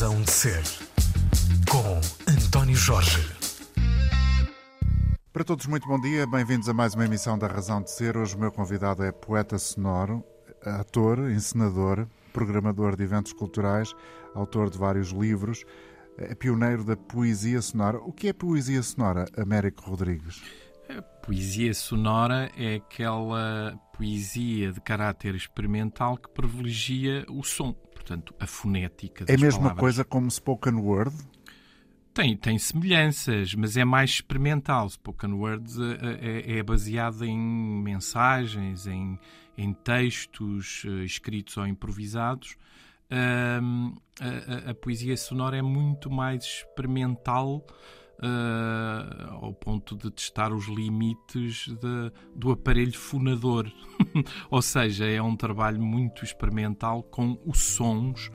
Razão de Ser, com António Jorge. Para todos, muito bom dia. Bem-vindos a mais uma emissão da Razão de Ser. Hoje o meu convidado é poeta sonoro, ator, encenador, programador de eventos culturais, autor de vários livros, é pioneiro da poesia sonora. O que é poesia sonora, Américo Rodrigues? A poesia sonora é aquela poesia de caráter experimental que privilegia o som, portanto, a fonética das É a mesma palavras. coisa como spoken word? Tem, tem semelhanças, mas é mais experimental. Spoken Words é, é- é baseado em mensagens, em, em textos eh, escritos ou improvisados. Ahm, a, a- a poesia sonora é muito mais experimental ah, ao ponto de testar os limites de- do aparelho fonador. ou seja, é um trabalho muito experimental com os sons,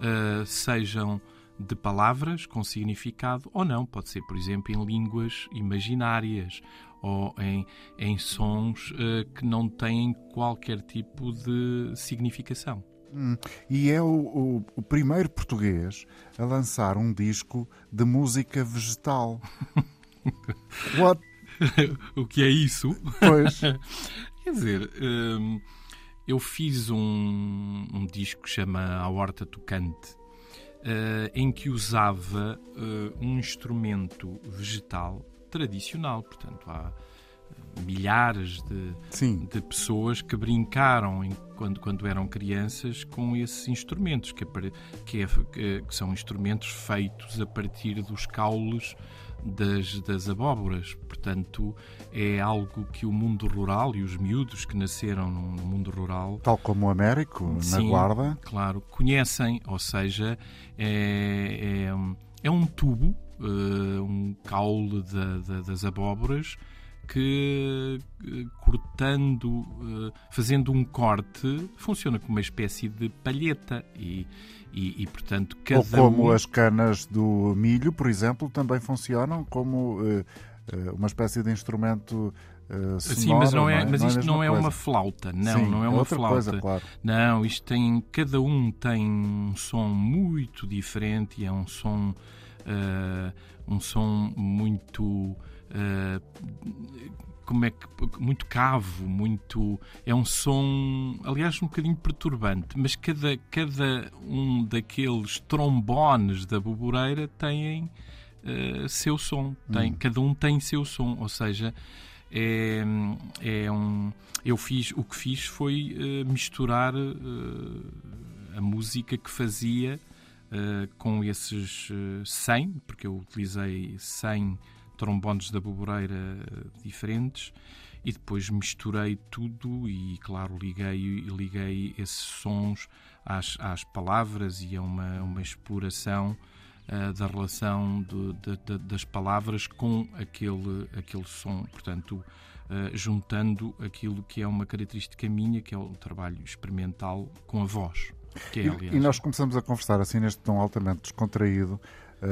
ah, sejam de palavras com significado ou não. Pode ser, por exemplo, em línguas imaginárias ou em, em sons eh, que não têm qualquer tipo de significação. Hum. E é o, o- o primeiro português a lançar um disco de música vegetal. What? o que é isso? Pois. Quer dizer, hum, eu fiz um, um disco que chama A Horta Tocante, eh, em que usava eh, um instrumento vegetal tradicional. Portanto, há milhares de, de pessoas que brincaram em- quando, quando eram crianças com esses instrumentos, que, que é- que- são instrumentos feitos a partir dos caules das, das abóboras. Portanto, é algo que o mundo rural e os miúdos que nasceram no, mundo rural Tal como o Américo, na Sim, Guarda. Claro, conhecem, ou seja, é, é, um- é um tubo, eh, um caule da- da- das abóboras que eh, cortando, eh, fazendo um corte, funciona como uma espécie de palheta e, e, e, portanto cada Ou como um... as canas do milho, por exemplo, também funcionam como eh, uma espécie de instrumento eh, sonoro. Sim, mas, não é, mas a isto mesma não é coisa. uma flauta, não, Sim, não é é uma outra flauta. coisa, claro. Não, isto tem. Cada um tem um som muito diferente e é um som. eh, um som muito. Eh, como é que. Muito cavo, muito. É um som, aliás, um bocadinho perturbante, mas cada, cada um daqueles trombones da boboreira têm eh, seu som. Tem, Cada um tem seu som, ou seja, é, é um. Eu fiz, o que fiz foi eh, misturar eh, a música que fazia com esses eh, 100, porque eu utilizei 100 trombones da boboreira eh, diferentes e depois misturei tudo e, claro, liguei, liguei esses sons às, às palavras e a uma, uma exploração eh, da relação de- de- das palavras com aquele, aquele som. Portanto, eh, juntando aquilo que é uma característica minha, que é o trabalho experimental com a voz. É, E- E, nós começamos a conversar assim neste tom altamente descontraído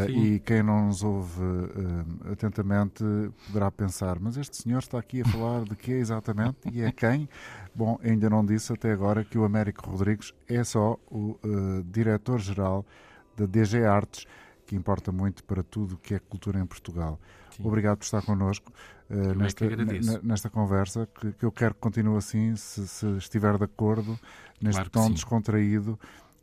Sim. e quem não nos ouve eh, atentamente poderá pensar mas este senhor está aqui a falar de quê exatamente e é quem? Bom, ainda não disse até agora que o Américo Rodrigues é só o eh, diretor-geral da DG Artes, que importa muito para tudo o que é cultura em Portugal. Sim. Obrigado por estar connosco é que nesta, ne- nesta conversa, que, que eu quero que continue assim, se, se estiver de acordo, neste Claro que tom sim.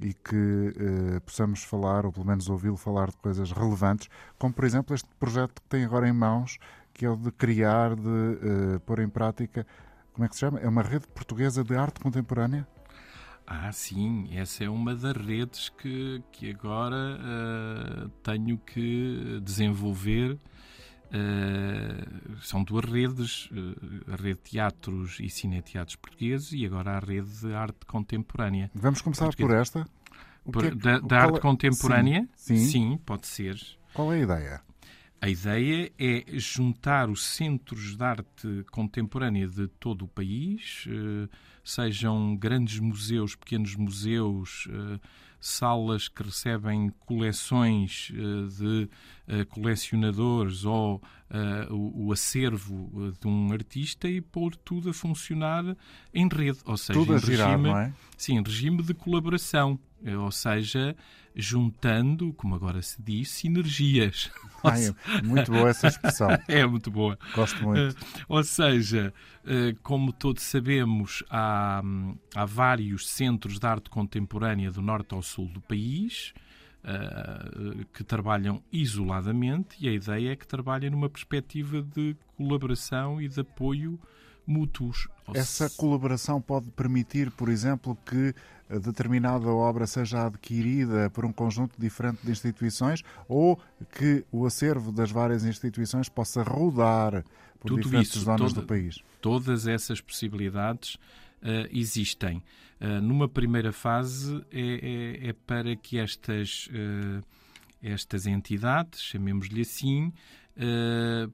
E que eh, possamos falar, ou pelo menos ouvi-lo falar de coisas relevantes, como por exemplo este projeto que tem agora em mãos, que é o de criar, de eh, pôr em prática, como é que se chama? É uma rede portuguesa de arte contemporânea? Ah, sim, essa é uma das redes que, que agora eh, tenho que desenvolver. Eh, são duas redes, eh, a rede de teatros e cineteatros portugueses e agora a rede de arte contemporânea. Vamos começar Portuguesa. por esta? Por- é que- da da é- arte contemporânea? Sim, sim. pode ser. Qual é a ideia? A ideia é juntar os centros de arte contemporânea de todo o país, eh, sejam grandes museus, pequenos museus, salas que recebem coleções de colecionadores ou o, o, acervo de um artista e pôr tudo a funcionar em rede, ou seja, tudo em girar, regime, é? sim, em regime de colaboração, ou seja, juntando, como agora se diz, sinergias. Ai, é muito boa essa expressão. é muito boa. Gosto muito. Ou seja, como todos sabemos, há, há vários centros de arte contemporânea do norte ao sul do país. Uh, que trabalham isoladamente e a ideia é que trabalhem numa perspectiva de colaboração e de apoio mútuos. Essa colaboração pode permitir, por exemplo, que determinada obra seja adquirida por um conjunto diferente de instituições ou que o acervo das várias instituições possa rodar por Tudo diferentes isso, zonas toda, do país. Todas essas possibilidades uh, existem. Uh, numa primeira fase é, é, é para que estas, uh, estas entidades, chamemos-lhe assim,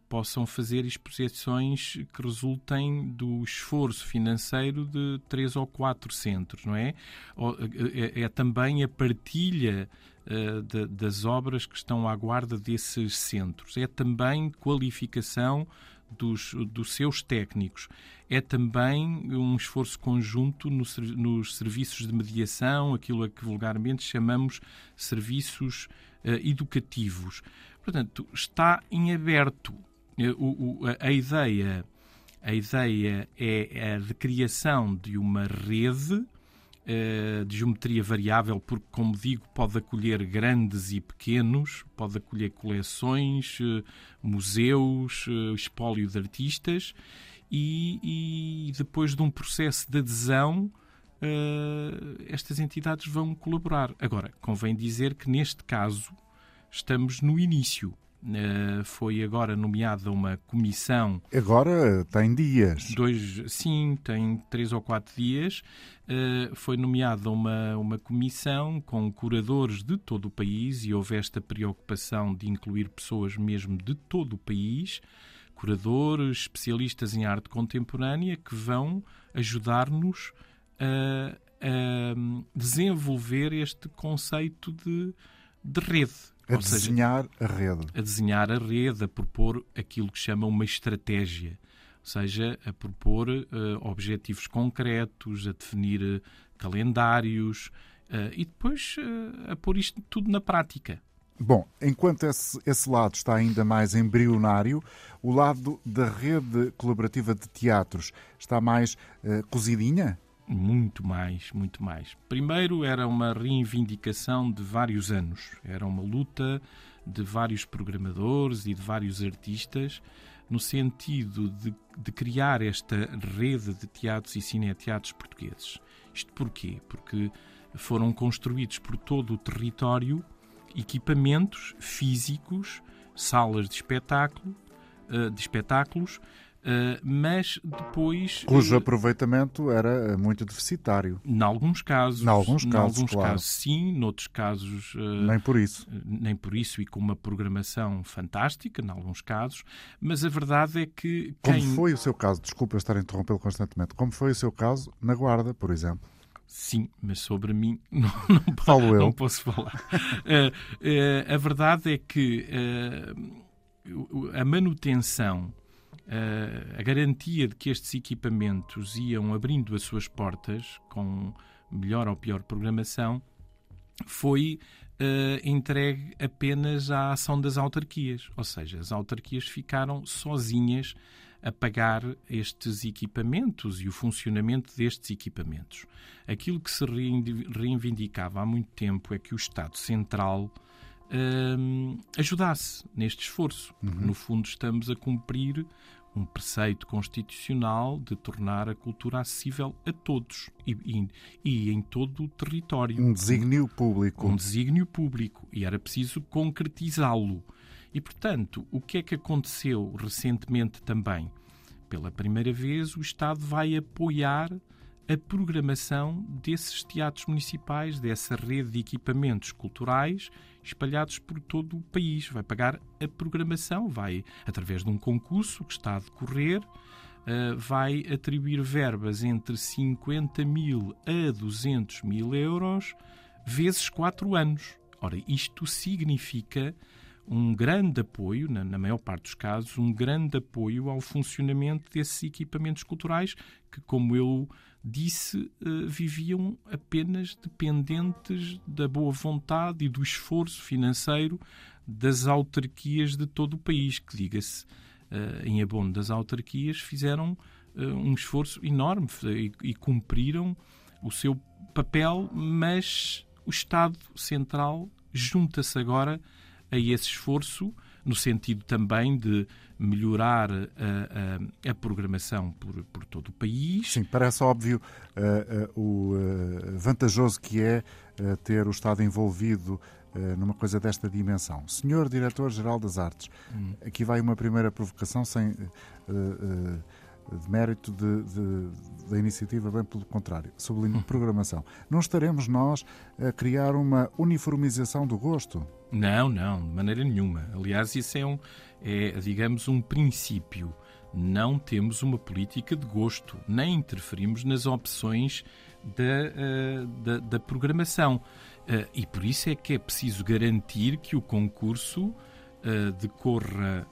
possam fazer exposições que resultem do esforço financeiro de três ou quatro centros, não é? É, é também a partilha das obras que estão à guarda desses centros. É também qualificação dos, dos seus técnicos. É também um esforço conjunto no, nos serviços de mediação, aquilo a que vulgarmente chamamos serviços uh, educativos. Portanto, está em aberto. O, o, a, ideia, a ideia é a de criação de uma rede uh, de geometria variável, porque, como digo, pode acolher grandes e pequenos, pode acolher coleções, uh, museus, uh, espólio de artistas, e, e, depois de um processo de adesão, estas entidades vão colaborar. Agora, convém dizer que neste caso estamos no início. Uh, foi agora nomeada uma comissão. Agora tem dias. Dois, sim, tem três ou quatro dias. Uh, foi nomeada uma, uma comissão com curadores de todo o país e houve esta preocupação de incluir pessoas mesmo de todo o país, curadores, especialistas em arte contemporânea, que vão ajudar-nos a, a desenvolver este conceito de, de rede a Ou desenhar seja, a rede. A desenhar a rede, a propor aquilo que chama uma estratégia. Ou seja, a propor uh, objetivos concretos, a definir uh, calendários uh, e depois a pôr isto tudo na prática. Bom, enquanto esse, esse, lado está ainda mais embrionário, o lado da rede colaborativa de teatros está mais cozidinha? Muito mais, muito mais. Primeiro era uma reivindicação de vários anos, era uma luta de vários programadores e de vários artistas no sentido de, de criar esta rede de teatros e cineteatros portugueses. Isto porquê? Porque foram construídos por todo o território equipamentos físicos, salas de espetáculo, eh, de espetáculos, Uh, mas depois. Cujo uh, aproveitamento era eh, muito deficitário. Em alguns casos. Em alguns casos, alguns claro. casos sim, noutros casos. Uh, nem por isso. Nem por isso, e com uma programação fantástica, em alguns casos. Mas a verdade é que. Quem... Como foi o seu caso? Desculpa eu estar a interrompê-lo constantemente. Como foi o seu caso na Guarda, por exemplo? Sim, mas sobre mim não, não, Falo não eu. posso falar. a verdade é que a manutenção a garantia de que estes equipamentos iam abrindo as suas portas com melhor ou pior programação foi uh, entregue apenas à ação das autarquias. Ou seja, as autarquias ficaram sozinhas a pagar estes equipamentos e o funcionamento destes equipamentos. Aquilo que se reivindicava há muito tempo é que o Estado Central uh, ajudasse neste esforço. Uhum. No fundo, estamos a cumprir um preceito constitucional de tornar a cultura acessível a todos e, e, e, em todo o território. Um desígnio público. Um desígnio público. E era preciso concretizá-lo. E, portanto, o que é que aconteceu recentemente também? Pela primeira vez, o Estado vai apoiar a programação desses teatros municipais, dessa rede de equipamentos culturais espalhados por todo o país. Vai pagar a programação, vai, através de um concurso que está a decorrer, uh, vai atribuir verbas entre 50 mil a 200 mil euros vezes quatro anos. Ora, isto significa um grande apoio, na, na, maior parte dos casos, um grande apoio ao funcionamento desses equipamentos culturais que, como eu disse, eh, viviam apenas dependentes da boa vontade e do esforço financeiro das autarquias de todo o país, que, diga-se, eh, em abono das autarquias, fizeram eh, um esforço enorme e, e cumpriram o seu papel, mas o Estado Central junta-se agora a esse esforço, no sentido também de melhorar a, a, a programação por, por, todo o país. Sim, parece óbvio uh, uh, o uh, vantajoso que é ter o Estado envolvido numa coisa desta dimensão. Senhor Diretor-Geral das Artes, hum. aqui vai uma primeira provocação sem de mérito de, de, da iniciativa, bem pelo contrário, sublinho hum. programação. Não estaremos nós a criar uma uniformização do gosto? Não, não, de maneira nenhuma. Aliás, isso é, um, é digamos, um princípio. Não temos uma política de gosto, nem interferimos nas opções da, uh, da, da, programação. Uh, e por isso é que é preciso garantir que o concurso uh, decorra,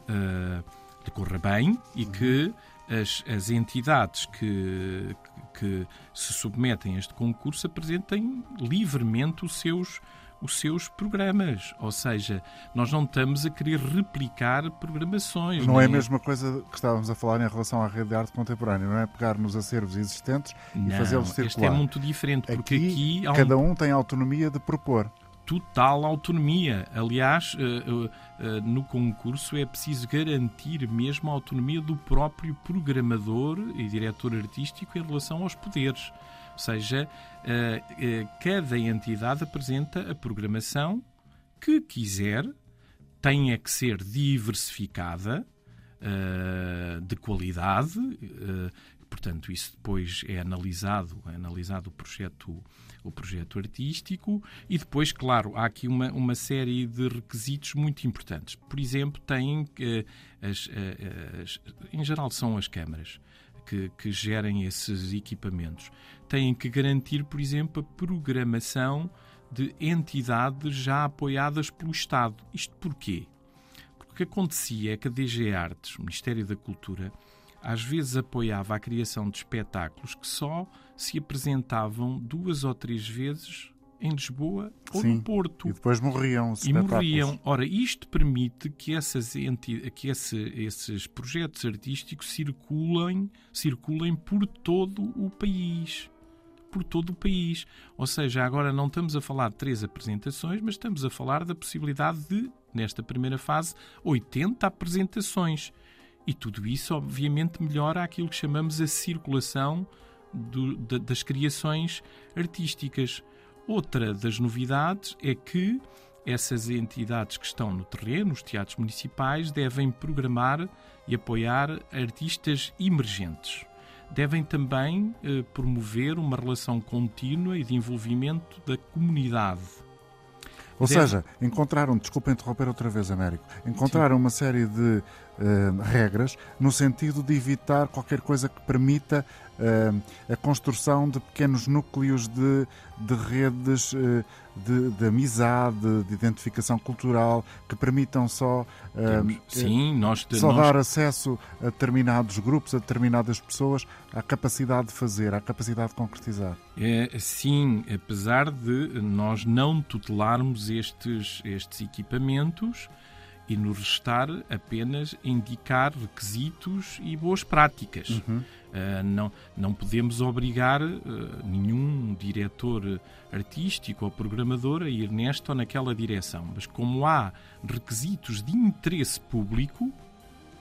decorra bem e uhum. que as, as entidades que, que se submetem a este concurso apresentem livremente os seus os seus programas. Ou seja, nós não estamos a querer replicar programações. Não é a mesma coisa que estávamos a falar em relação à rede de arte contemporânea, não é pegar nos acervos existentes não, e fazê-los circular. Este é muito diferente, porque aqui, aqui cada um... um tem autonomia de propor total autonomia. Aliás, eh, eh, no concurso é preciso garantir mesmo a autonomia do próprio programador e diretor artístico em relação aos poderes. Ou seja, eh, eh, cada entidade apresenta a programação que quiser, tem é que ser diversificada, eh, de qualidade, portanto, isso depois é analisado, é analisado o projeto, o projeto artístico e depois, claro, há aqui uma, uma série de requisitos muito importantes. Por exemplo, tem as, as, em geral são as câmaras que, que gerem esses equipamentos têm que garantir, por exemplo, a programação de entidades já apoiadas pelo Estado. Isto porquê? Porque o que acontecia é que a DG Artes, o Ministério da Cultura, às vezes apoiava a criação de espetáculos que só se apresentavam duas ou três vezes em Lisboa ou Sim, no Porto. E depois morriam E morriam. Ora, isto permite que, essas enti que esse, esses projetos artísticos circulem, circulem por todo o país. Por todo o país. Ou seja, agora não estamos a falar de três apresentações, mas estamos a falar da possibilidade de, nesta primeira fase, 80 apresentações. E tudo isso, obviamente, melhora aquilo que chamamos a circulação do, de, das criações artísticas. Outra das novidades é que essas entidades que estão no terreno, os teatros municipais, devem programar e apoiar artistas emergentes. Devem também eh, promover uma relação contínua e de envolvimento da comunidade. Ou Deve... seja, encontraram, desculpa interromper outra vez, Américo, encontraram Sim. uma série de uh, regras no sentido de evitar qualquer coisa que permita uh, a construção de pequenos núcleos de, de redes uh, de, de, amizade, de identificação cultural, que permitam só, Sim, nós, só nós... dar acesso a determinados grupos, a determinadas pessoas, à capacidade de fazer, à capacidade de concretizar. É, sim, apesar de nós não tutelarmos estes, estes equipamentos, e nos restar apenas indicar requisitos e boas práticas. Uhum. Uh, não, não podemos obrigar uh, nenhum diretor artístico ou programador a ir nesta ou naquela direção, mas como há requisitos de interesse público,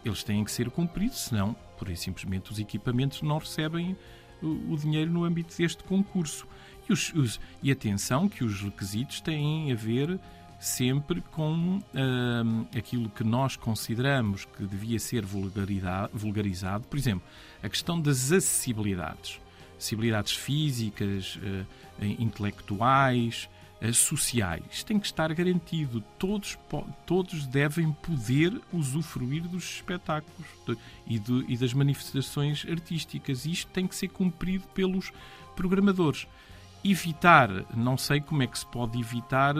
eles têm que ser cumpridos, senão, por aí simplesmente, os equipamentos não recebem o, o dinheiro no âmbito deste concurso. E, os, os, e atenção que os requisitos têm a ver sempre com uh, aquilo que nós consideramos que devia ser vulgarizado. Por exemplo, a questão das acessibilidades. Acessibilidades físicas, uh, intelectuais, uh, sociais. Isto tem que estar garantido. Todos, todos devem poder usufruir dos espetáculos de, e, de, e das manifestações artísticas. Isto tem que ser cumprido pelos programadores. evitar, não sei como é que se pode evitar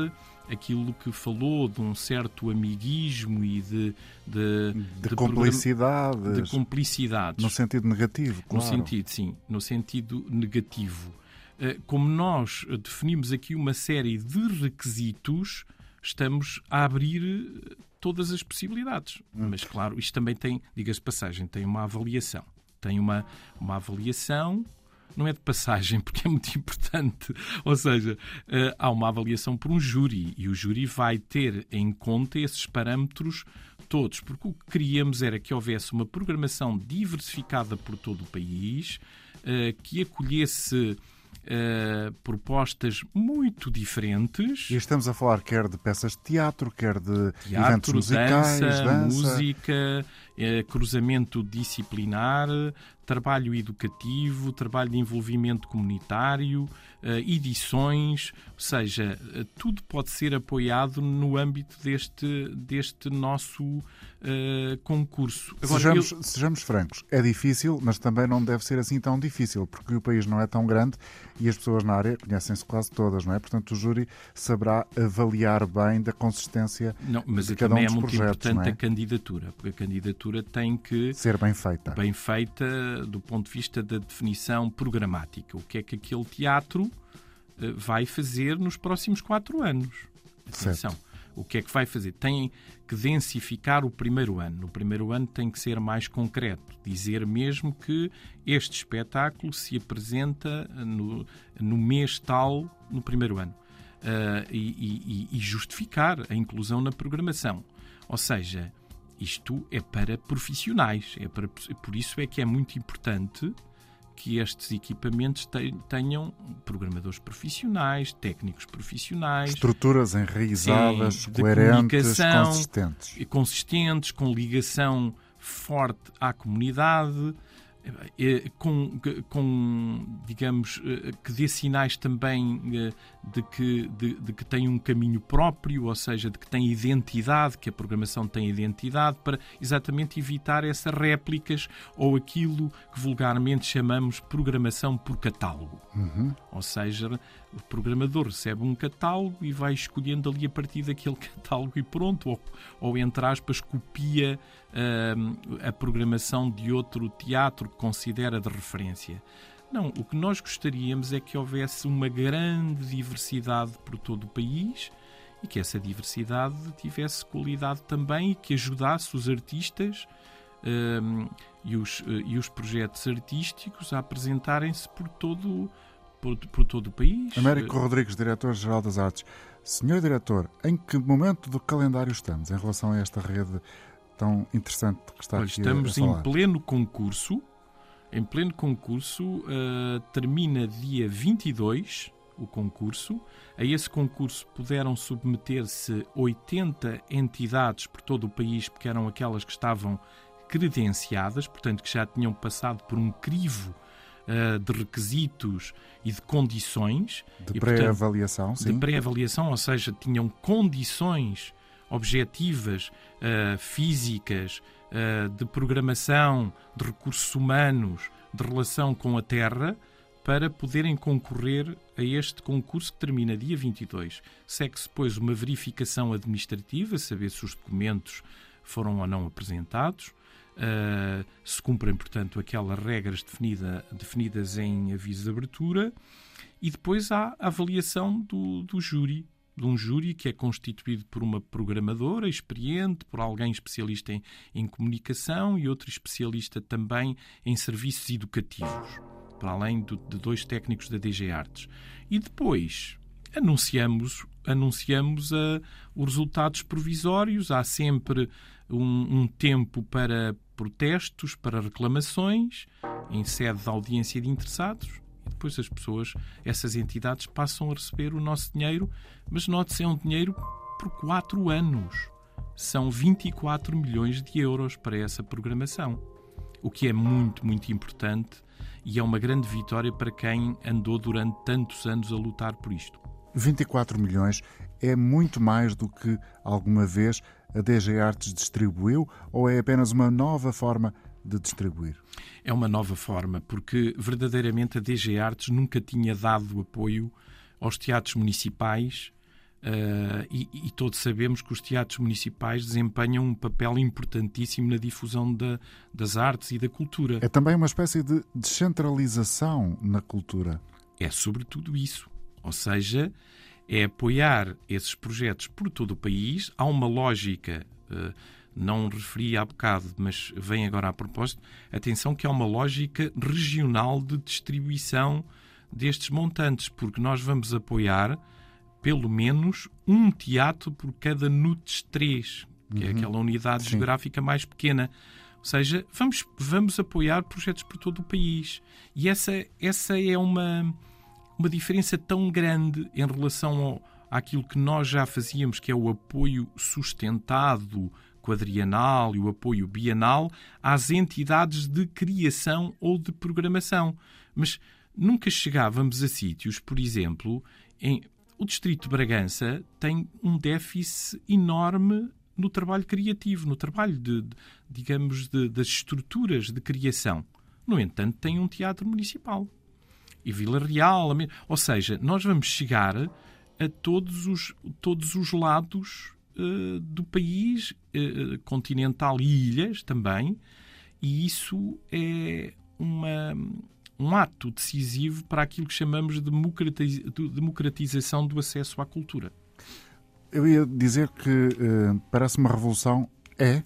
aquilo que falou de um certo amiguismo e de, de, de, de cumplicidades. De cumplicidades. No sentido negativo, claro. No sentido, sim, no sentido negativo. Eh, como nós definimos aqui uma série de requisitos, estamos a abrir todas as possibilidades. Hum. Mas, claro, isto também tem, diga-se passagem, tem uma avaliação. Tem uma, uma avaliação não é de passagem, porque é muito importante. Ou seja, eh, há uma avaliação por um júri e o júri vai ter em conta esses parâmetros todos, porque o que queríamos era que houvesse uma programação diversificada por todo o país, eh, que acolhesse Uh, propostas muito diferentes. E estamos a falar quer de peças de teatro, quer de teatro, eventos musicais, dança, dança. música, cruzamento disciplinar, trabalho educativo, trabalho de envolvimento comunitário, uh, edições, ou seja, tudo pode ser apoiado no âmbito deste, deste nosso uh, concurso. Agora, sejamos, eu... sejamos francos, é difícil, mas também não deve ser assim tão difícil, porque o país não é tão grande e as pessoas na área conhecem-se quase todas, não é? Portanto, o júri saberá avaliar bem da consistência não, mas de cada um é dos muito projetos, importante é? a candidatura, porque a candidatura tem que ser bem feita. Bem feita do ponto de vista da definição programática. O que é que aquele teatro eh, vai fazer nos próximos quatro anos? Atenção. Certo o que é que vai fazer? Tem que densificar o primeiro ano. No primeiro ano tem que ser mais concreto, dizer mesmo que este espetáculo se apresenta no, no mês tal no primeiro ano. Uh, e, e, e justificar a inclusão na programação. Ou seja, isto é para profissionais. É para, por isso é que é muito importante que estes equipamentos tenham programadores profissionais, técnicos profissionais, estruturas enraizadas, sim, coerentes, consistentes. consistentes, com ligação forte à comunidade com, com, digamos, eh, que dê sinais também eh, de que, de, de, que tem um caminho próprio, ou seja, de que tem identidade, que a programação tem identidade, para exatamente evitar essas réplicas ou aquilo que vulgarmente chamamos programação por catálogo. Uhum. Ou seja, o programador recebe um catálogo e vai escolhendo ali a partir daquele catálogo e pronto, ou, ou entre aspas, copia a programação de outro teatro que considera de referência. Não, o que nós gostaríamos é que houvesse uma grande diversidade por todo o país e que essa diversidade tivesse qualidade também e que ajudasse os artistas um, e, os, e os projetos artísticos a apresentarem-se por todo por, por todo o país. Américo Rodrigues, diretor-geral das artes. Senhor diretor, em que momento do calendário estamos em relação a esta rede tão interessante que está Olha, aqui Estamos em pleno concurso. Em pleno concurso, uh, termina dia 22 o concurso. A esse concurso puderam submeter-se 80 entidades por todo o país, porque eram aquelas que estavam credenciadas, portanto, que já tinham passado por um crivo uh, de requisitos e de condições. De pré-avaliação, sim. De pré-avaliação, ou seja, tinham condições objetivas, uh, físicas, uh, de programação, de recursos humanos, de relação com a Terra, para poderem concorrer a este concurso que termina dia 22. Segue-se depois uma verificação administrativa, saber se os documentos foram ou não apresentados. Uh, se cumprem, portanto, aquelas regras definida, definidas em aviso de abertura, e depois há a avaliação do, do júri, de um júri que é constituído por uma programadora experiente, por alguém especialista em, em comunicação e outro especialista também em serviços educativos, para além do, de dois técnicos da DG Artes. E depois anunciamos, anunciamos uh, os resultados provisórios, há sempre um, um tempo para protestos, para reclamações, em sede de audiência de interessados, e depois as pessoas, essas entidades, passam a receber o nosso dinheiro, mas note-se, é um dinheiro por quatro anos. São 24 milhões de euros para essa programação, o que é muito, muito importante e é uma grande vitória para quem andou durante tantos anos a lutar por isto. 24 milhões é muito mais do que alguma vez a DG Artes distribuiu ou é apenas uma nova forma de distribuir? É uma nova forma, porque verdadeiramente a DG Artes nunca tinha dado apoio aos teatros municipais Uh, e, e, todos sabemos que os teatros municipais desempenham um papel importantíssimo na difusão da, das artes e da cultura. É também uma espécie de descentralização na cultura. É sobretudo isso. Ou seja, é apoiar esses projetos por todo o país. Há uma lógica, uh, não referi há bocado, mas vem agora a propósito. Atenção, que há uma lógica regional de distribuição destes montantes, porque nós vamos apoiar pelo menos um teatro por cada NUTS 3, que é uhum. é aquela unidade Sim. geográfica mais pequena. Ou seja, vamos, vamos apoiar projetos por todo o país. E essa, essa é uma, uma diferença tão grande em relação ao, àquilo que nós já fazíamos, que é o apoio sustentado quadrienal e o apoio bienal às entidades de criação ou de programação. Mas nunca chegávamos a sítios, por exemplo, em, o Distrito de Bragança tem um déficit enorme no trabalho criativo, no trabalho de, de digamos, de, das estruturas de criação. No entanto, tem um teatro municipal. E Vila Real, ou seja, nós vamos chegar a todos os, todos os lados uh, do país, uh, continental e ilhas também, e isso é uma, um ato decisivo para aquilo que chamamos de democratização do acesso à cultura. Eu ia dizer que uh, parece uma revolução. É?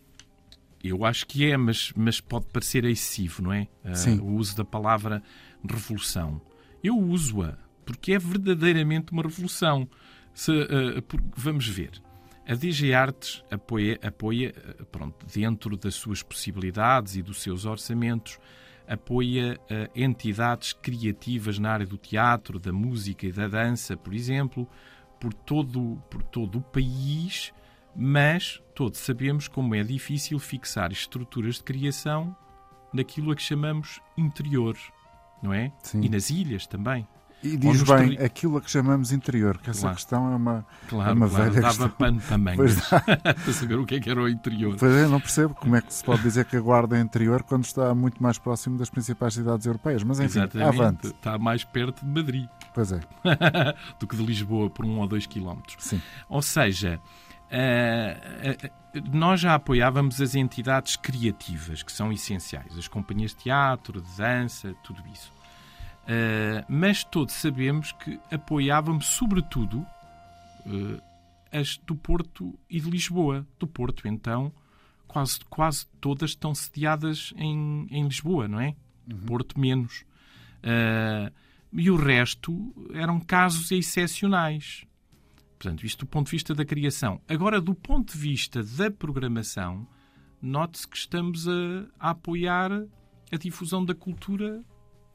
Eu acho que é, mas, mas pode parecer excessivo, não é? Uh. O uso da palavra revolução. Eu uso-a porque é verdadeiramente uma revolução. Se, uh, por, vamos ver. A DG Artes apoia, apoia pronto, dentro das suas possibilidades e dos seus orçamentos, apoia uh, entidades criativas na área do teatro, da música e da dança, por exemplo, por todo, por todo o país, mas todos sabemos como é difícil fixar estruturas de criação naquilo a que chamamos interior, não é? Sim. E nas ilhas também. E diz bem aquilo a que chamamos interior, que essa claro. questão é uma, claro, é uma claro, velha dava questão. pano também para saber o que é que era o interior. Pois é, não percebo como é que se pode dizer que a Guarda é interior quando está muito mais próximo das principais cidades europeias. Mas enfim, Exatamente, avante. Está mais perto de Madrid. Pois é. do que de Lisboa por um ou dois quilómetros. Sim. Ou seja, Uh, uh, nós já apoiávamos as entidades criativas, que são essenciais, as companhias de teatro, de dança, tudo isso. Uh, mas todos sabemos que apoiávamos, sobretudo, uh, as do Porto e de Lisboa. Do Porto, então, quase, quase todas estão sediadas em, em Lisboa, não é? Uhum. Porto menos. Uh, e o resto eram casos excepcionais. Portanto, isto do ponto de vista da criação. Agora, do ponto de vista da programação, note-se que estamos a, a apoiar a difusão da cultura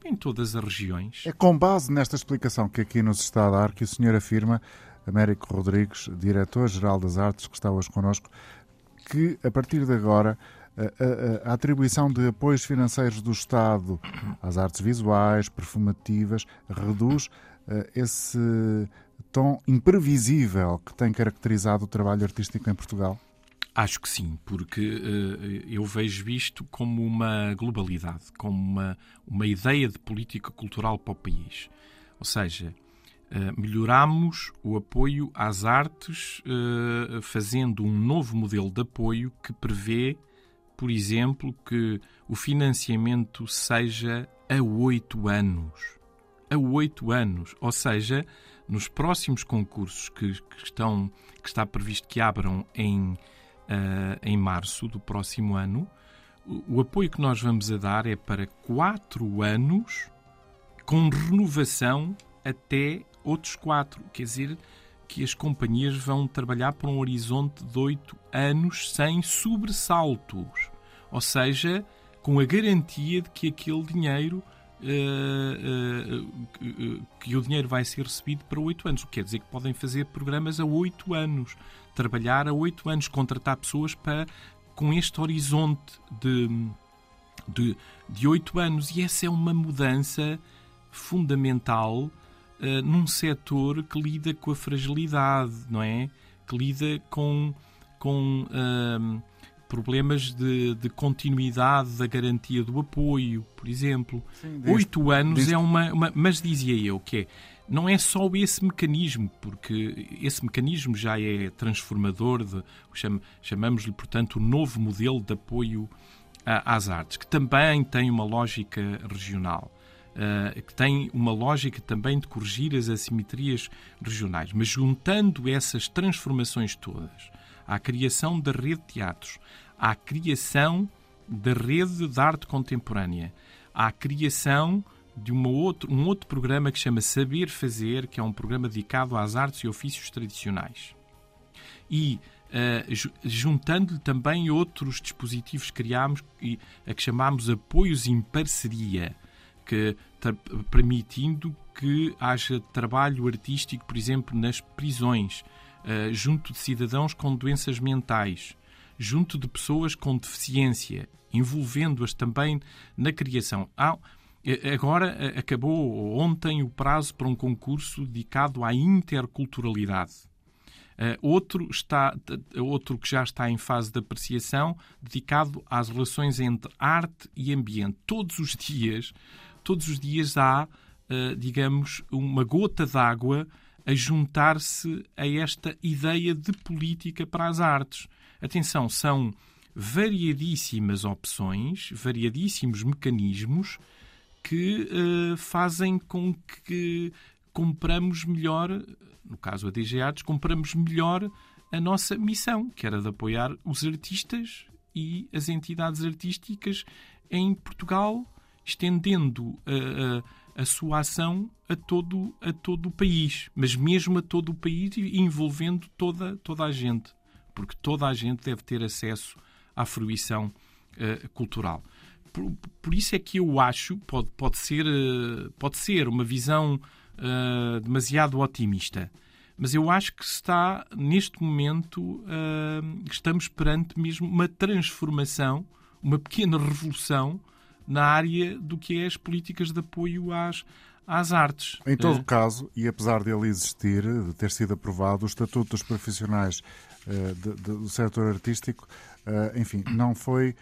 em todas as regiões. É com base nesta explicação que aqui nos está a dar que o senhor afirma, Américo Rodrigues, diretor-geral das artes, que está hoje connosco, que a partir de agora a, a, a, atribuição de apoios financeiros do Estado às artes visuais, perfumativas, reduz uh, esse tom imprevisível que tem caracterizado o trabalho artístico em Portugal? Acho que sim, porque uh, eu vejo isto como uma globalidade, como uma, uma ideia de política cultural para o país. Ou seja, uh, melhoramos o apoio às artes uh, fazendo um novo modelo de apoio que prevê, por exemplo, que o financiamento seja a oito anos. A oito anos. Ou seja, nos próximos concursos que, que, estão, que está previsto que abram em em março do próximo ano. O, o apoio que nós vamos a dar é para quatro anos, com renovação até outros quatro. Quer dizer, que as companhias vão trabalhar por um horizonte de oito anos sem sobressaltos. Ou seja, com a garantia de que aquele dinheiro Uh, uh, que o dinheiro vai ser recebido para oito anos. O que quer dizer que podem fazer programas a oito anos trabalhar a oito anos, contratar pessoas para, com este horizonte de, de oito anos. E essa é uma mudança fundamental uh, num setor que lida com a fragilidade, não é? Que lida com, com, uh, problemas de, de, continuidade da garantia do apoio, por exemplo. Sim, Oito anos é uma, uma. Mas dizia eu que é, não é só esse mecanismo, porque esse mecanismo já é transformador, de, chamamos-lhe, portanto, o novo modelo de apoio às artes, que também tem uma lógica regional. Uh, que tem uma lógica também de corrigir as assimetrias regionais. Mas juntando essas transformações todas, à criação da rede de teatros, à criação da rede de arte contemporânea, à criação de uma outro, um outro programa que chama Saber Fazer, que é um programa dedicado às artes e ofícios tradicionais. E uh, juntando-lhe também outros dispositivos que criámos, e, a que chamámos apoios em parceria, que permitindo que haja trabalho artístico, por exemplo, nas prisões, uh, junto de cidadãos com doenças mentais, junto de pessoas com deficiência, envolvendo-as também na criação. Há, agora acabou ontem o prazo para um concurso dedicado à interculturalidade. Uh, outro, está, outro que já está em fase de apreciação, dedicado às relações entre arte e ambiente. Todos os dias, todos os dias há, uh, digamos, uma gota d'água a juntar-se a esta ideia de política para as artes. Atenção, são variadíssimas opções, variadíssimos mecanismos que uh, fazem com que compramos melhor no caso a DG Artes, compramos melhor a nossa missão, que era de apoiar os artistas e as entidades artísticas em Portugal, estendendo a, a, a, sua ação a todo, a todo o país, mas mesmo a todo o país e envolvendo toda, toda a gente, porque toda a gente deve ter acesso à fruição uh, cultural. Por, por, isso é que eu acho, pode, pode, ser, uh, pode ser uma visão uh, demasiado otimista. Mas eu acho que está, neste momento, uh, estamos perante mesmo uma transformação, uma pequena revolução na área do que é as políticas de apoio às, às artes. Em todo uh, caso, e apesar dele existir, de ter sido aprovado, o Estatuto dos Profissionais uh, de, de, do setor artístico, uh, enfim, não foi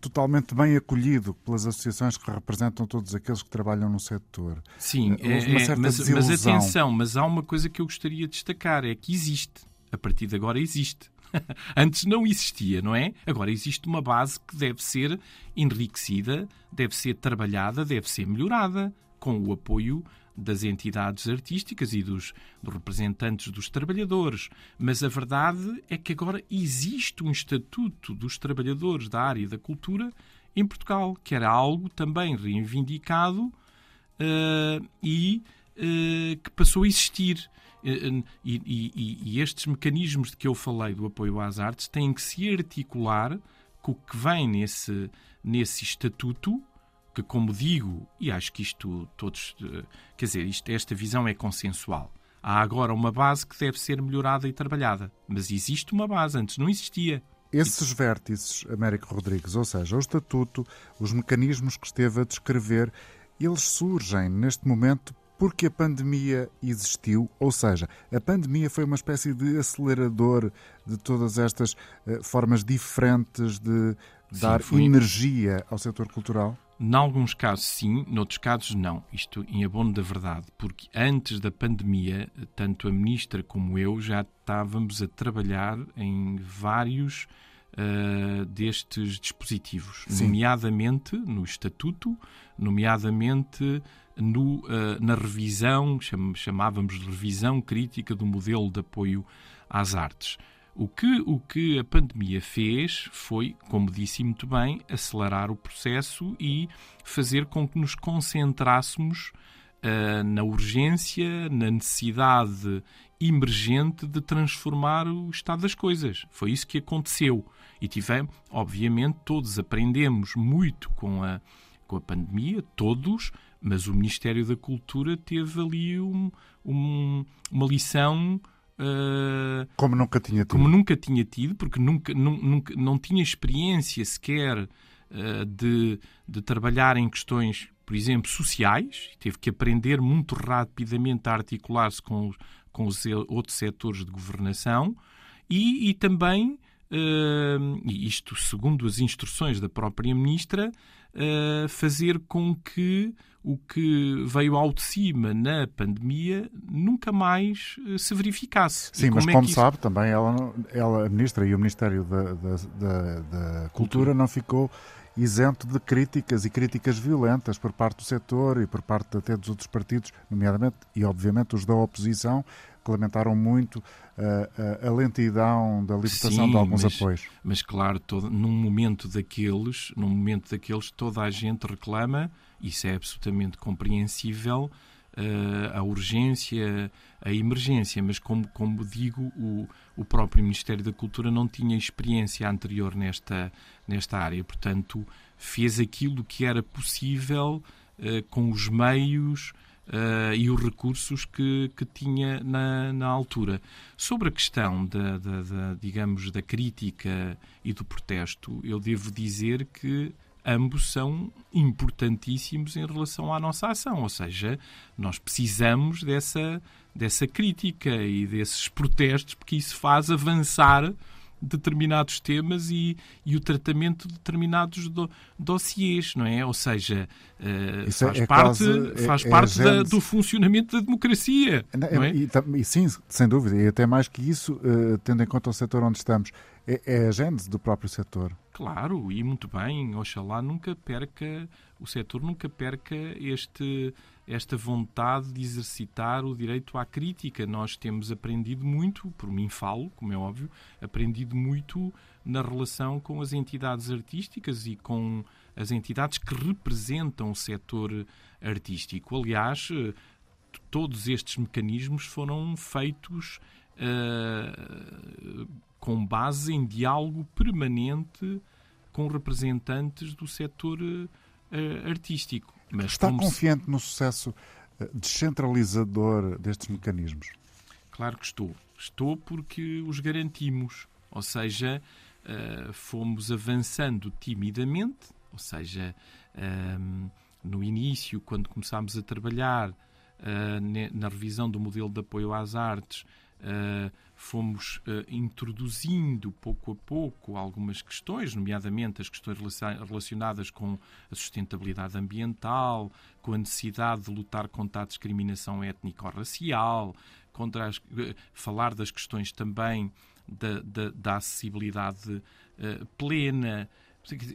totalmente bem acolhido pelas associações que representam todos aqueles que trabalham no setor. Sim, uh, é, mas, mas, atenção, mas há uma coisa que eu gostaria de destacar, é que existe. A partir de agora existe. Antes não existia, não é? Agora existe uma base que deve ser enriquecida, deve ser trabalhada, deve ser melhorada com o apoio das entidades artísticas e dos, dos, representantes dos trabalhadores. Mas a verdade é que agora existe um estatuto dos trabalhadores da área da cultura em Portugal, que era algo também reivindicado uh, e uh, que passou a existir. Uh, e, e, e, estes mecanismos de que eu falei do apoio às artes têm que se articular com o que vem nesse, nesse estatuto que, como digo, e acho que isto todos, eh, quer dizer, isto, esta visão é consensual. Há agora uma base que deve ser melhorada e trabalhada, mas existe uma base, antes não existia. Esses vértices, Américo Rodrigues, ou seja, o estatuto, os mecanismos que esteve a descrever, eles surgem neste momento porque a pandemia existiu, ou seja, a pandemia foi uma espécie de acelerador de todas estas uh, formas diferentes de Sim, dar energia ao setor cultural? Em alguns casos sim, noutros casos não. Isto em abono da verdade, porque antes da pandemia, tanto a ministra como eu já estávamos a trabalhar em vários uh, destes dispositivos, sim. nomeadamente no Estatuto, nomeadamente no, uh, na revisão, chamávamos de revisão crítica do modelo de apoio às artes. O que, o que a pandemia fez foi, como disse muito bem, acelerar o processo e fazer com que nos concentrássemos uh, na urgência, na necessidade emergente de transformar o estado das coisas. Foi isso que aconteceu. E tivemos, obviamente, todos aprendemos muito com a, com a pandemia, todos, mas o Ministério da Cultura teve ali um, um, uma lição Uh, como nunca tinha tido. Como nunca tinha tido, porque nunca, nunca não tinha experiência sequer uh, de, de trabalhar em questões, por exemplo, sociais. Teve que aprender muito rapidamente a articular-se com, com os outros setores de governação e, e também e isto segundo as instruções da própria ministra, fazer com que o que veio ao de cima na pandemia nunca mais se verificasse. Sim, como mas é como isso... sabe, também ela, ela, a Ministra e o Ministério da, da, da, da Cultura não ficou isento de críticas e críticas violentas por parte do setor e por parte até dos outros partidos, nomeadamente e obviamente os da oposição, que lamentaram muito uh, a lentidão da libertação Sim, de alguns mas, apoios. Mas claro, todo, num momento daqueles, num momento daqueles, toda a gente reclama, isso é absolutamente compreensível, uh, a urgência, a emergência, mas como, como digo, o, o próprio Ministério da Cultura não tinha experiência anterior nesta, nesta área, portanto, fez aquilo que era possível uh, com os meios uh, e os recursos que, que tinha na, na altura. Sobre a questão da, da, da, digamos, da crítica e do protesto, eu devo dizer que ambos são importantíssimos em relação à nossa ação, ou seja, nós precisamos dessa, dessa crítica e desses protestos, porque isso faz avançar determinados temas e, e o tratamento de determinados do, dossiês, não é? Ou seja, uh, faz, é parte, quase, faz é, parte é da, do funcionamento da democracia. Não, é? e, e, sim, sem dúvida, e até mais que isso, uh, tendo em conta o setor onde estamos, é, é a gênese do próprio setor. Claro, e muito bem, oxalá nunca perca, o setor nunca perca este esta vontade de exercitar o direito à crítica. Nós temos aprendido muito, por mim falo, como é óbvio, aprendido muito na relação com as entidades artísticas e com as entidades que representam o setor artístico. Aliás, todos estes mecanismos foram feitos uh, com base em diálogo permanente com representantes do setor uh, artístico. Mas Está confiante se... no sucesso eh, descentralizador destes mecanismos? Claro que estou. Estou porque os garantimos. Ou seja, uh, fomos avançando timidamente, ou seja, uh, no início, quando começámos a trabalhar uh, na revisão do modelo de apoio às artes, Uh, fomos uh, introduzindo pouco a pouco algumas questões, nomeadamente as questões relacionadas com a sustentabilidade ambiental, com a necessidade de lutar contra a discriminação étnico-racial, contra as, uh, falar das questões também da, da, da acessibilidade plena.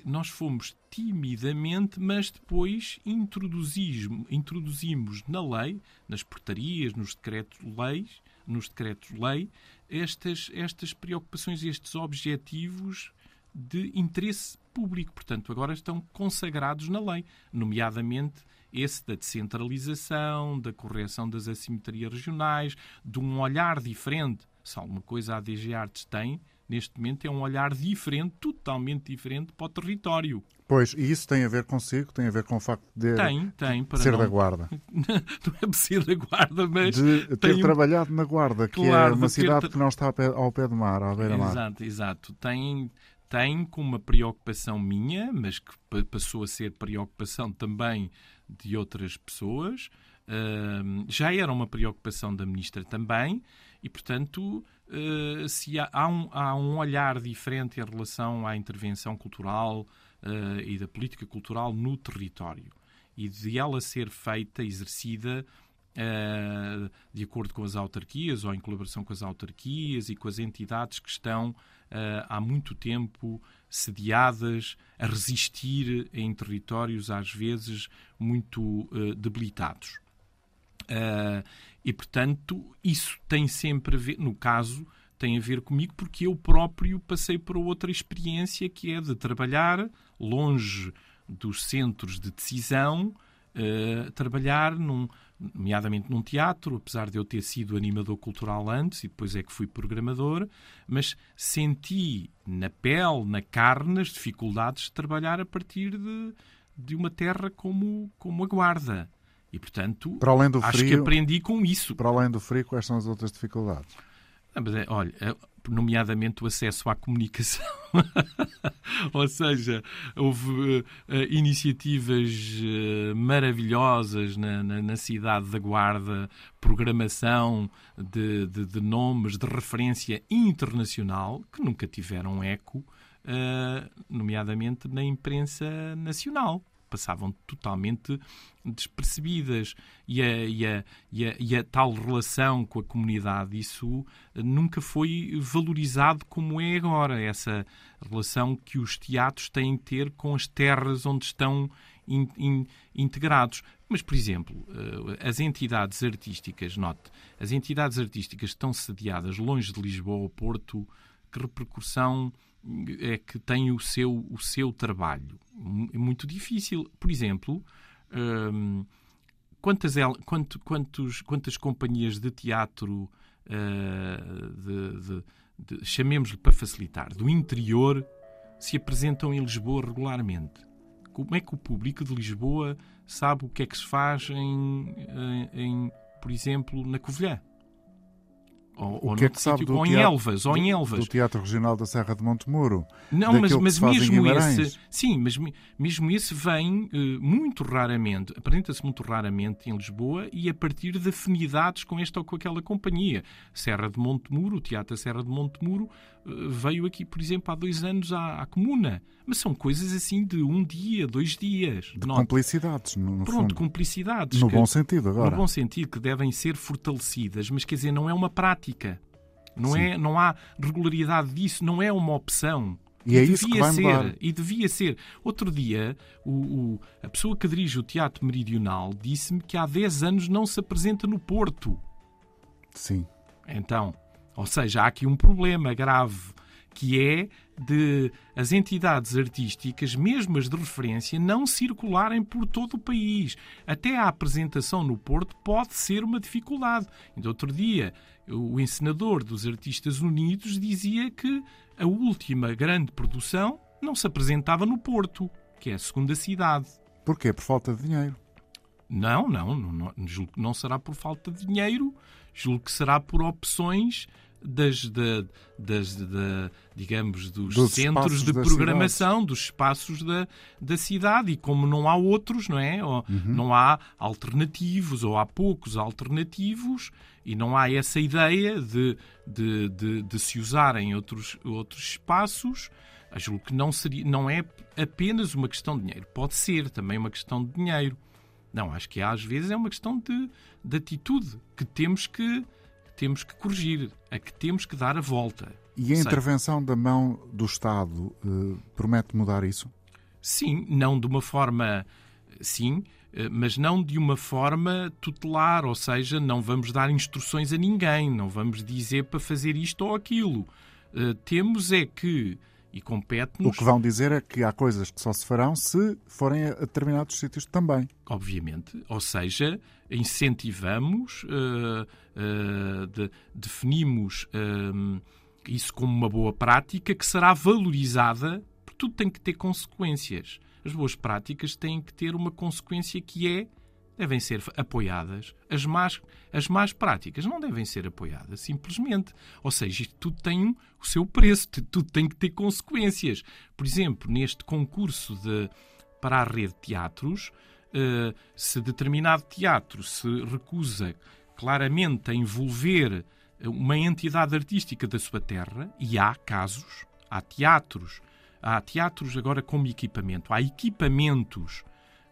Nós fomos timidamente, mas depois introduzimos, introduzimos na lei, nas portarias, nos decretos-leis, nos decretos-lei estas, estas preocupações, estes objetivos de interesse público. Portanto, agora estão consagrados na lei, nomeadamente esse da descentralização, da correção das assimetrias regionais, de um olhar diferente. Se alguma coisa a DG Artes tem, neste momento, é um olhar diferente, totalmente diferente para o território. Pois, e isso tem a ver consigo? Tem a ver com o facto de tem, tem, ser não... da Guarda? não é ser da Guarda, mas... De ter trabalhado na Guarda, que é claro, é uma cidade ter... que não está ao pé, ao pé do mar, à beira-mar. Exato, exato. Tem, tem com uma preocupação minha, mas que passou a ser preocupação também de outras pessoas. Uh, já era uma preocupação da Ministra também, e, portanto, uh, se há, há, um, há um olhar diferente em relação à intervenção cultural uh, e da política cultural no território e de ela ser feita, exercida uh, de acordo com as autarquias ou em colaboração com as autarquias e com as entidades que estão há muito tempo sediadas a resistir em territórios às vezes muito debilitados. E, portanto, isso tem sempre a ver, no caso, tem a ver comigo porque eu próprio passei por outra experiência que é de trabalhar longe dos centros de decisão, uh, trabalhar num, nomeadamente num teatro, apesar de eu ter sido animador cultural antes e depois é que fui programador, mas senti na pele, na carne, as dificuldades de trabalhar a partir de, de uma terra como, como a Guarda. E, portanto, para além do acho frio, que aprendi com isso. Para além do frio, quais são as outras dificuldades? Ah, mas é, olha, é, nomeadamente o acesso à comunicação. Ou seja, houve uh, iniciativas uh, maravilhosas na, na, na, cidade da Guarda, programação de, de, de, nomes de referência internacional que nunca tiveram eco, uh, nomeadamente na imprensa nacional passavam totalmente despercebidas e a, e, a, e, a, e a, tal relação com a comunidade, isso nunca foi valorizado como é agora, essa relação que os teatros têm que ter com as terras onde estão in, in, integrados. Mas, por exemplo, eh, as entidades artísticas, note, as entidades artísticas estão sediadas longe de Lisboa ou Porto, que repercussão é que tem o seu, o seu trabalho. É muito difícil. Por exemplo, hum, quantas, quanto, quantos, quantas companhias de teatro, uh, de, de, de chamemos-lhe para facilitar, do interior, se apresentam em Lisboa regularmente? Como é que o público de Lisboa sabe o que é que se faz em, em, em por exemplo, na Covilhã? Ou, o que é que sabe do ou teatro, em Elvas, ou em Elvas. Do Teatro Regional da Serra de Montemuro. Não, mas, mas mesmo esse, sim, mas mesmo esse vem uh, muito raramente, apresenta-se muito raramente em Lisboa e a partir de afinidades com esta ou com aquela companhia. Serra de Montemuro, o Teatro Serra de Montemuro veio aqui, por exemplo, há dois anos à, à, Comuna. Mas são coisas assim de um dia, dois dias. De Note. complicidades, no, no Pronto, fundo. complicidades. No que, bom sentido agora. No bom sentido, que devem ser fortalecidas, mas quer dizer, não é uma prática. Não, é, não há regularidade disso, não é uma opção. E, e é isso que vai ser, mudar. E devia ser. Outro dia, o, o, a pessoa que dirige o Teatro Meridional disse-me que há 10 anos não se apresenta no Porto. Sim. Então, ou seja, há aqui um problema grave que é de as entidades artísticas, mesmo as de referência, não circularem por todo o país. Até a apresentação no Porto pode ser uma dificuldade. Então, outro dia, o encenador dos Artistas Unidos dizia que a última grande produção não se apresentava no Porto, que é a segunda cidade. Porquê? Por falta de dinheiro? Não, não, não, não, julgo que não será por falta de dinheiro, julgo que será por opções das, de, das de, digamos, dos, dos centros de programação, dos espaços da, da cidade. E como não há outros, não é? Ou uhum. Não há alternativos, ou há poucos alternativos, e não há essa ideia de, de, de, de se usarem outros, outros espaços. Acho que não, seria, não é apenas uma questão de dinheiro. Pode ser também uma questão de dinheiro. Não, acho que às vezes é uma questão de, de atitude que temos que temos que corrigir, a que temos que dar a volta. E a Sei. intervenção da mão do Estado uh, promete mudar isso? Sim, não de uma forma. Sim, eh, mas não de uma forma tutelar, ou seja, não vamos dar instruções a ninguém, não vamos dizer para fazer isto ou aquilo. Uh, temos é que e compete-nos. O que vão dizer é que há coisas que só se farão se forem a determinados sítios também. Obviamente. Ou seja, incentivamos, uh, uh, de, definimos uh, isso como uma boa prática que será valorizada, porque tudo tem que ter consequências. As boas práticas têm que ter uma consequência que é devem ser apoiadas. As más, as más práticas não devem ser apoiadas, simplesmente. Ou seja, isto tudo tem o seu preço, tudo tem que ter consequências. Por exemplo, neste concurso de, para a rede de teatros, eh, se determinado teatro se recusa claramente a envolver uma entidade artística da sua terra, e há casos, há teatros, há teatros agora como equipamento, há equipamentos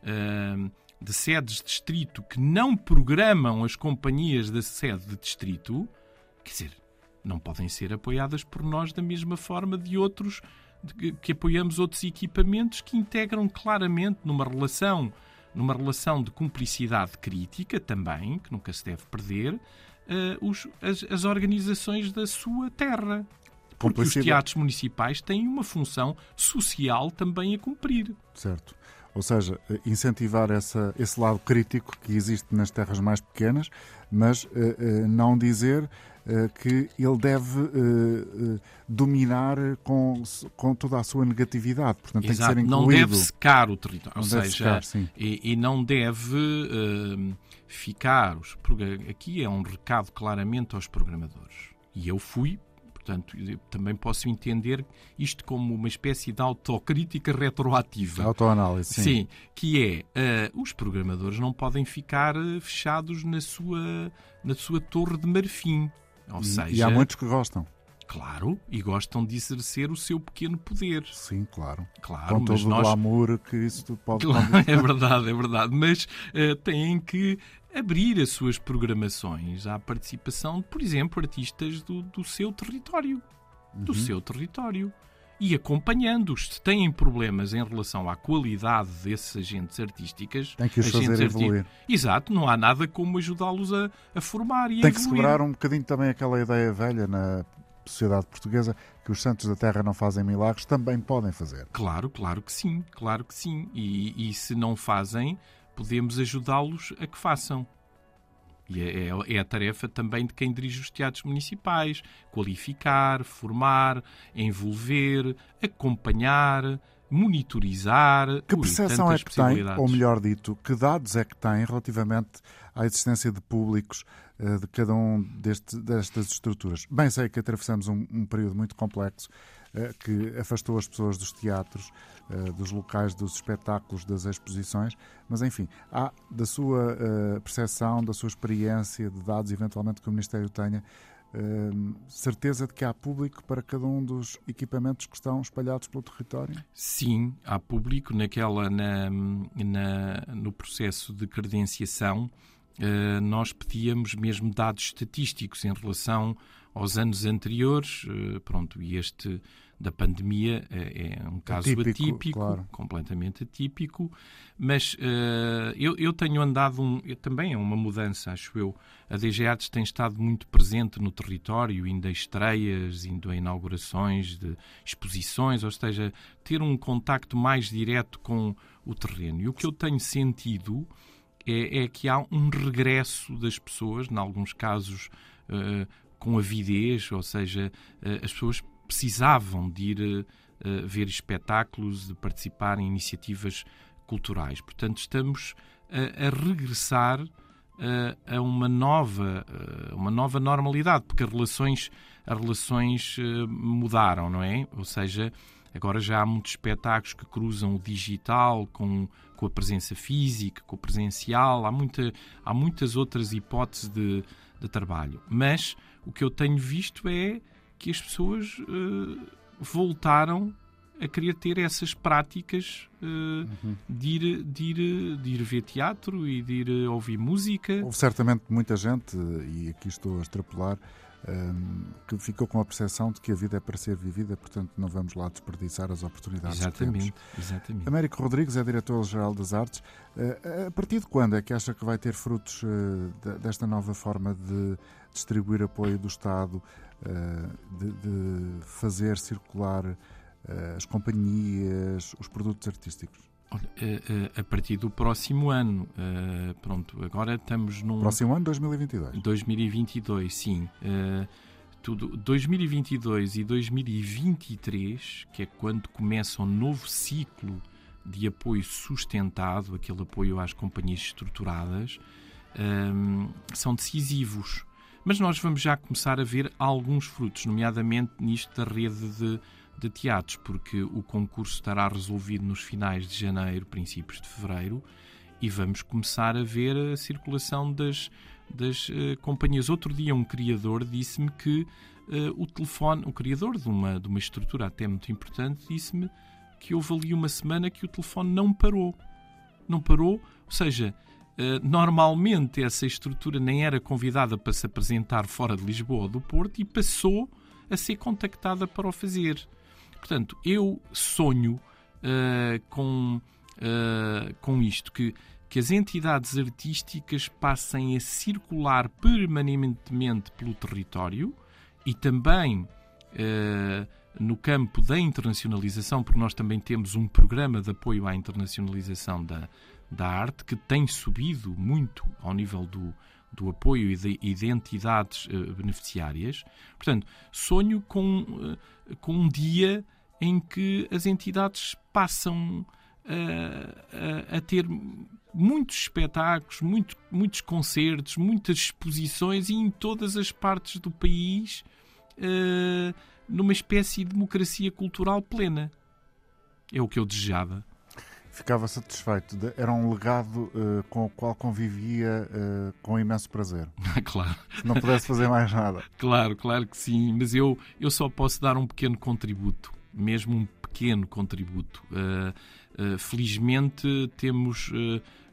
uh, de sedes de distrito que não programam as companhias da sede de distrito, quer dizer, não podem ser apoiadas por nós da mesma forma de outros de, que apoiamos outros equipamentos que integram claramente numa relação numa relação de cumplicidade crítica também, que nunca se deve perder, uh, os, as, as organizações da sua terra. Porque os teatros municipais têm uma função social também a cumprir. Certo. Ou seja, eh, incentivar essa, esse lado crítico que existe nas terras mais pequenas, mas uh, uh, não dizer que ele deve dominar com, com toda a sua negatividade. Portanto, Exato. tem que ser incluído. Não deve secar o território. Não ou seja, secar, e, e, não deve ficar. Aqui é um recado claramente aos programadores. E eu fui Portanto, também posso entender isto como uma espécie de autocrítica retroativa. Autoanálise, sim. Sim, que é uh, os programadores não podem ficar uh, fechados na sua, na sua torre de marfim. Ou e, seja, e há muitos que gostam. Claro, e gostam de exercer o seu pequeno poder. Sim, claro. Claro, Com todo nós... o glamour que isso pode... Claro, é verdade, é verdade. Mas uh, têm que abrir as suas programações à participação por exemplo, artistas do, do seu território. Do uhum. seu território. E acompanhando-os. Se têm problemas em relação à qualidade desses agentes artísticas... Tem que os fazer evoluir. Exato, não há nada como ajudá-los a, a formar e Tem a que se quebrar um bocadinho também aquela ideia velha na sociedade portuguesa que os santos da terra não fazem milagres, também podem fazer. Claro, claro que sim, claro que sim. E, e se não fazem, podemos ajudá-los a que façam. E é, é, é, a tarefa também de quem dirige os teatros municipais: qualificar, formar, envolver, acompanhar, monitorizar. Que percepção é que tem, ou melhor dito, que dados é que tem relativamente à existência de públicos uh, de cada um deste, destas estruturas? Bem, sei que atravessamos um, um período muito complexo uh, que afastou as pessoas dos teatros, uh, dos locais, dos espetáculos, das exposições, mas enfim, há da sua percepção, da sua experiência, de dados eventualmente que o Ministério tenha, Uh, certeza de que há público para cada um dos equipamentos que estão espalhados pelo território? Sim, há público naquela na, na no processo de credenciação. Uh, nós pedíamos mesmo dados estatísticos em relação aos anos anteriores, uh, pronto, e este da pandemia é, é um caso atípico, atípico claro. completamente atípico, mas uh, eu, eu, tenho andado, um, eu, também é uma mudança, acho eu. A DG Artes tem estado muito presente no território, indo a estreias, indo a inaugurações de exposições, ou seja, ter um contacto mais direto com o terreno. E o que eu tenho sentido é, é que há um regresso das pessoas, em alguns casos uh, com avidez, ou seja, uh, as pessoas precisavam de ir uh, ver espetáculos, de participar em iniciativas culturais. Portanto, estamos a, a regressar a uma nova, uma nova normalidade, porque as relações, as relações mudaram, não é? Ou seja, agora já há muitos espetáculos que cruzam o digital com, com a presença física, com o presencial, há, muita, há muitas outras hipóteses de, de trabalho. Mas o que eu tenho visto é que as pessoas uh, voltaram a querer ter essas práticas uh, uhum. de, ir, de, ir, de ir ver teatro e de ir eh, ouvir música. Houve certamente muita gente, e aqui estou a extrapolar, um, que ficou com a percepção de que a vida é para ser vivida, portanto não vamos lá desperdiçar as oportunidades exatamente, que temos. Exatamente. Américo Rodrigues é diretor-geral das artes. Uh, a partir de quando é que acha que vai ter frutos uh, desta nova forma de distribuir apoio do Estado eh, de, de, fazer circular as companhias, os produtos artísticos? Olha, eh, a partir do próximo ano, pronto, agora estamos num. Próximo ano, 2022. 2022, sim. Tudo, 2022 e 2023, que é quando começa um novo ciclo de apoio sustentado, aquele apoio às companhias estruturadas, são decisivos. Mas nós vamos já começar a ver alguns frutos, nomeadamente nisto da rede de, de teatros, porque o concurso estará resolvido nos finais de janeiro, princípios de fevereiro, e vamos começar a ver a circulação das, das uh, companhias. Outro dia, um criador disse-me que uh, o telefone, o criador de uma, de uma estrutura até muito importante, disse-me que houve ali uma semana que o telefone não parou. Não parou, ou seja, eh, normalmente essa estrutura nem era convidada para se apresentar fora de Lisboa ou do Porto e passou a ser contactada para o fazer. Portanto, eu sonho uh, com, uh, com isto, que, que as entidades artísticas passem a circular permanentemente pelo território e também uh, no campo da internacionalização, porque nós também temos um programa de apoio à internacionalização da, da arte que tem subido muito ao nível do, do apoio e de identidades uh, beneficiárias. Portanto, sonho com, uh, com um dia em que as entidades passam uh, a ter muitos espetáculos, muito, muitos concertos, muitas exposições e em todas as partes do país uh, numa espécie de democracia cultural plena. É o que eu desejava. Ficava satisfeito. Era um legado uh, com o qual convivia uh, com imenso prazer. claro. Se não pudesse fazer mais nada. claro, claro que sim. Mas eu, eu só posso dar um pequeno contributo. Mesmo um pequeno contributo. Uh, felizmente temos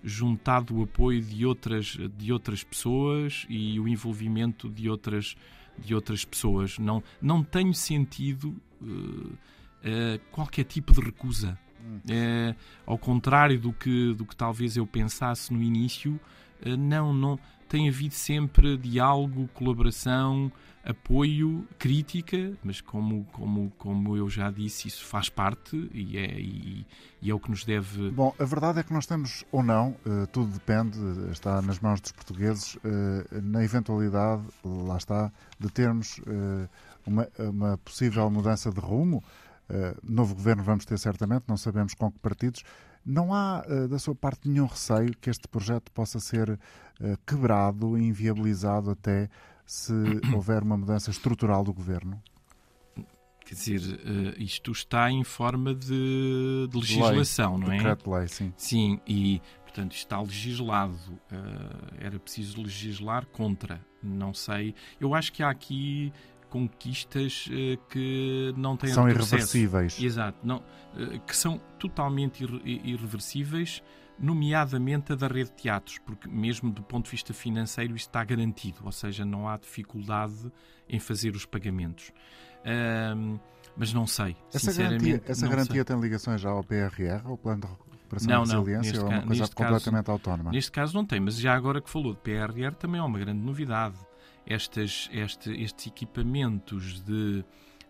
juntado o apoio de outras, de outras pessoas e o envolvimento de outras, de outras pessoas. Não, não tenho sentido qualquer tipo de recusa é, ao contrário do que, do que talvez eu pensasse no início, é, não, não. Tem havido sempre diálogo, colaboração, apoio, crítica, mas como, como, como eu já disse, isso faz parte e é, e, e é o que nos deve. Bom, a verdade é que nós temos ou não, uh, tudo depende, está nas mãos dos portugueses, uh, na eventualidade, lá está, de termos uma, uma possível mudança de rumo. Uh, novo governo vamos ter certamente, não sabemos com que partidos. Não há, uh, da sua parte, nenhum receio que este projeto possa ser uh, quebrado, inviabilizado até se houver uma mudança estrutural do governo? Quer dizer, isto está em forma de, de legislação, lei, não é? Decreto-lei, sim. Sim, e, portanto, está legislado. era preciso legislar contra. Não sei. Eu acho que há aqui conquistas uh, que não têm são irreversíveis. Exato, não, uh, que são totalmente irre irreversíveis, nomeadamente a da rede de teatros, porque mesmo do ponto de vista financeiro isto está garantido, ou seja, não há dificuldade em fazer os pagamentos. Uh, mas não sei. Essa garantia, essa garantia tem ligações já ao PRR, ao Plano de Recuperação não, Resiliência, ou é uma coisa completamente caso, autónoma? Neste caso não tem, mas já agora que falou de PRR também é uma grande novidade estas, este, estes equipamentos de,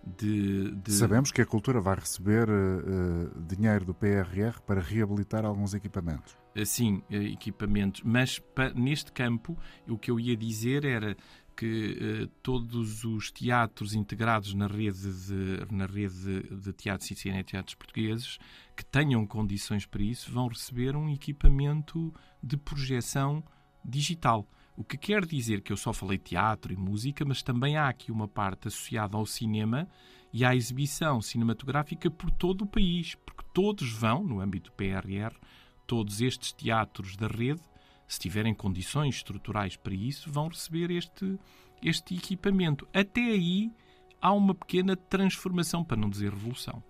de, de, Sabemos que a cultura vai receber uh, dinheiro do PRR para reabilitar alguns equipamentos. Eh, sim, equipamentos. Mas neste campo, o que eu ia dizer era que uh, todos os teatros integrados na rede de, na rede de teatros e cineteatros portugueses que tenham condições para isso vão receber um equipamento de projeção digital. O que quer dizer que eu só falei teatro e música, mas também há aqui uma parte associada ao cinema e à exibição cinematográfica por todo o país, porque todos vão, no âmbito do PRR, todos estes teatros da rede, se tiverem condições estruturais para isso, vão receber este, este equipamento. Até aí há uma pequena transformação, para não dizer revolução.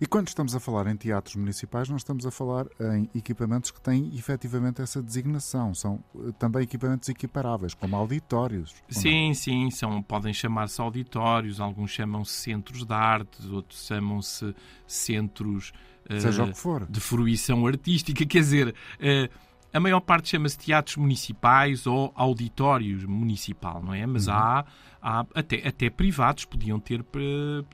E quando estamos a falar em teatros municipais, não estamos a falar em equipamentos que têm efetivamente essa designação. São eh, também equipamentos equiparáveis, como auditórios. Sim, sim, são, podem chamar-se auditórios, alguns chamam-se centros de arte, outros chamam-se centros uh, de fruição artística. Quer dizer. Uh, a maior parte chama-se teatros municipais ou auditórios municipal, não é? Mas uhum. há, há até, até privados podiam ter,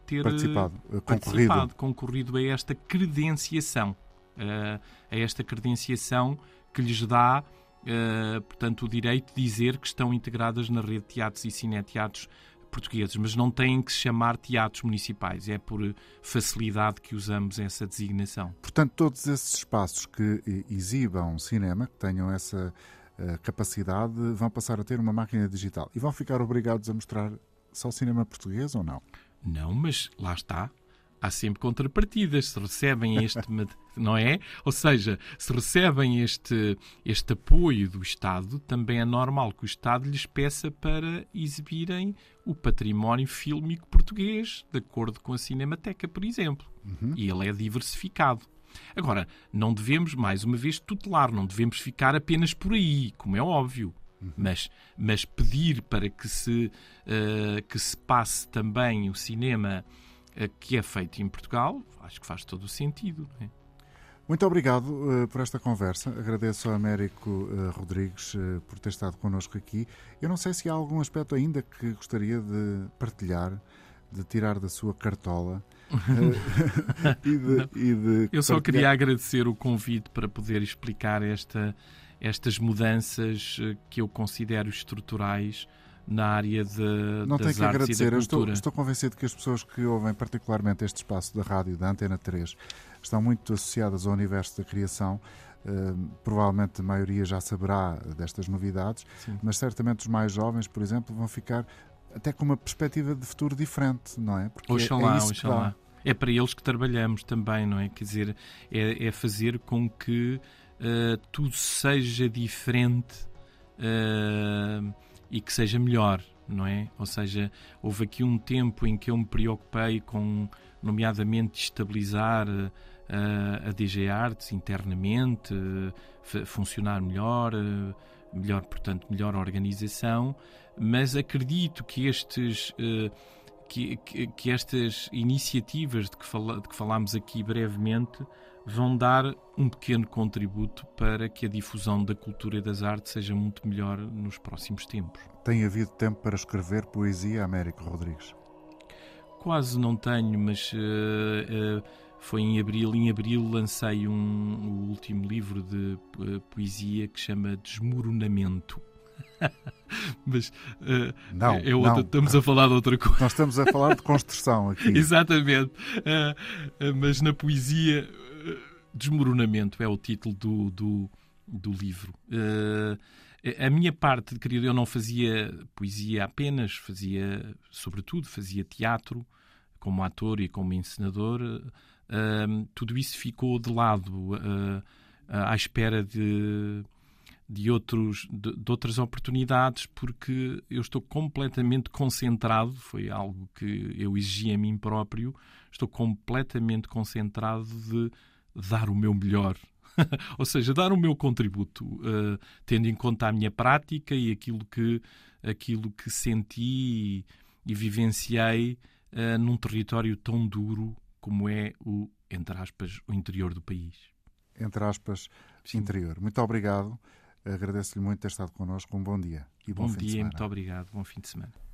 ter participado, eh, participado concorrido. concorrido a esta credenciação, uh, a esta credenciação que lhes dá, uh, portanto, o direito de dizer que estão integradas na rede de teatros e cineteatros portugueses, mas não têm que se chamar teatros municipais. É por facilidade que usamos essa designação. Portanto, todos esses espaços que exibam cinema, que tenham essa uh, capacidade, vão passar a ter uma máquina digital e vão ficar obrigados a mostrar só cinema português ou não? Não, mas lá está há sempre contrapartidas. Se recebem este, não é? Ou seja, se recebem este, este apoio do Estado, também é normal que o Estado lhes peça para exibirem o património fílmico português, de acordo com a Cinemateca, por exemplo. Uhum. E ele é diversificado. Agora, não devemos, mais uma vez, tutelar, não devemos ficar apenas por aí, como é óbvio. Uhum. Mas, mas pedir para que se, uh, que se passe também o cinema que é feito em Portugal, acho que faz todo o sentido. É? Muito obrigado uh, por esta conversa. Agradeço ao Américo uh, Rodrigues uh, por ter estado connosco aqui. Eu não sei se há algum aspecto ainda que gostaria de partilhar, de tirar da sua cartola. e de, e de Eu só partilhar... queria agradecer o convite para poder explicar esta, estas mudanças que eu considero estruturais na área de, Não das tenho que agradecer. e da estou, estou, convencido que as pessoas que ouvem particularmente este espaço da rádio da Antena 3 estão muito associadas ao universo da criação. Uh, provavelmente a maioria já saberá destas novidades, Sim. mas certamente os mais jovens, por exemplo, vão ficar até com uma perspectiva de futuro diferente, não é? Porque oxalá, é, é oxalá. É para eles que trabalhamos também, não é? Quer dizer, é, é fazer com que uh, tudo seja diferente uh, e que seja melhor, não é? Ou seja, houve aqui um tempo em que eu me preocupei com, nomeadamente, estabilizar uh, a DG Arts internamente, funcionar melhor, melhor, portanto, melhor organização, mas acredito que estes. Que, que, que, estas iniciativas de que, fala, de que falámos aqui brevemente vão dar um pequeno contributo para que a difusão da cultura e das artes seja muito melhor nos próximos tempos. Tem havido tempo para escrever poesia, Américo Rodrigues? Quase não tenho, mas uh, uh, foi em abril. Em abril lancei um, o último livro de uh, poesia que chama Desmoronamento. mas uh, não, é outra, não. estamos a falar de outra coisa. Nós estamos a falar de construção aqui. Exatamente. Uh, mas na poesia Desmoronamento é o título do, do, do livro. Uh, a minha parte, querido, eu não fazia poesia apenas, fazia, sobretudo, fazia teatro como ator e como encenador. Uh, tudo isso ficou de lado uh, à espera de, de, outros, de, de, outras oportunidades, porque eu estou completamente concentrado. Foi algo que eu exigi a mim próprio. Estou completamente concentrado de dar o meu melhor. Ou seja, dar o meu contributo, uh, tendo em conta a minha prática e aquilo que, aquilo que senti e, e vivenciei uh, num território tão duro como é o, entre aspas, o interior do país. Entre aspas, Sim. interior. Muito obrigado. Agradeço-lhe muito ter estado connosco. Um bom dia e bom, bom fim dia, de semana. muito obrigado. Bom fim de semana.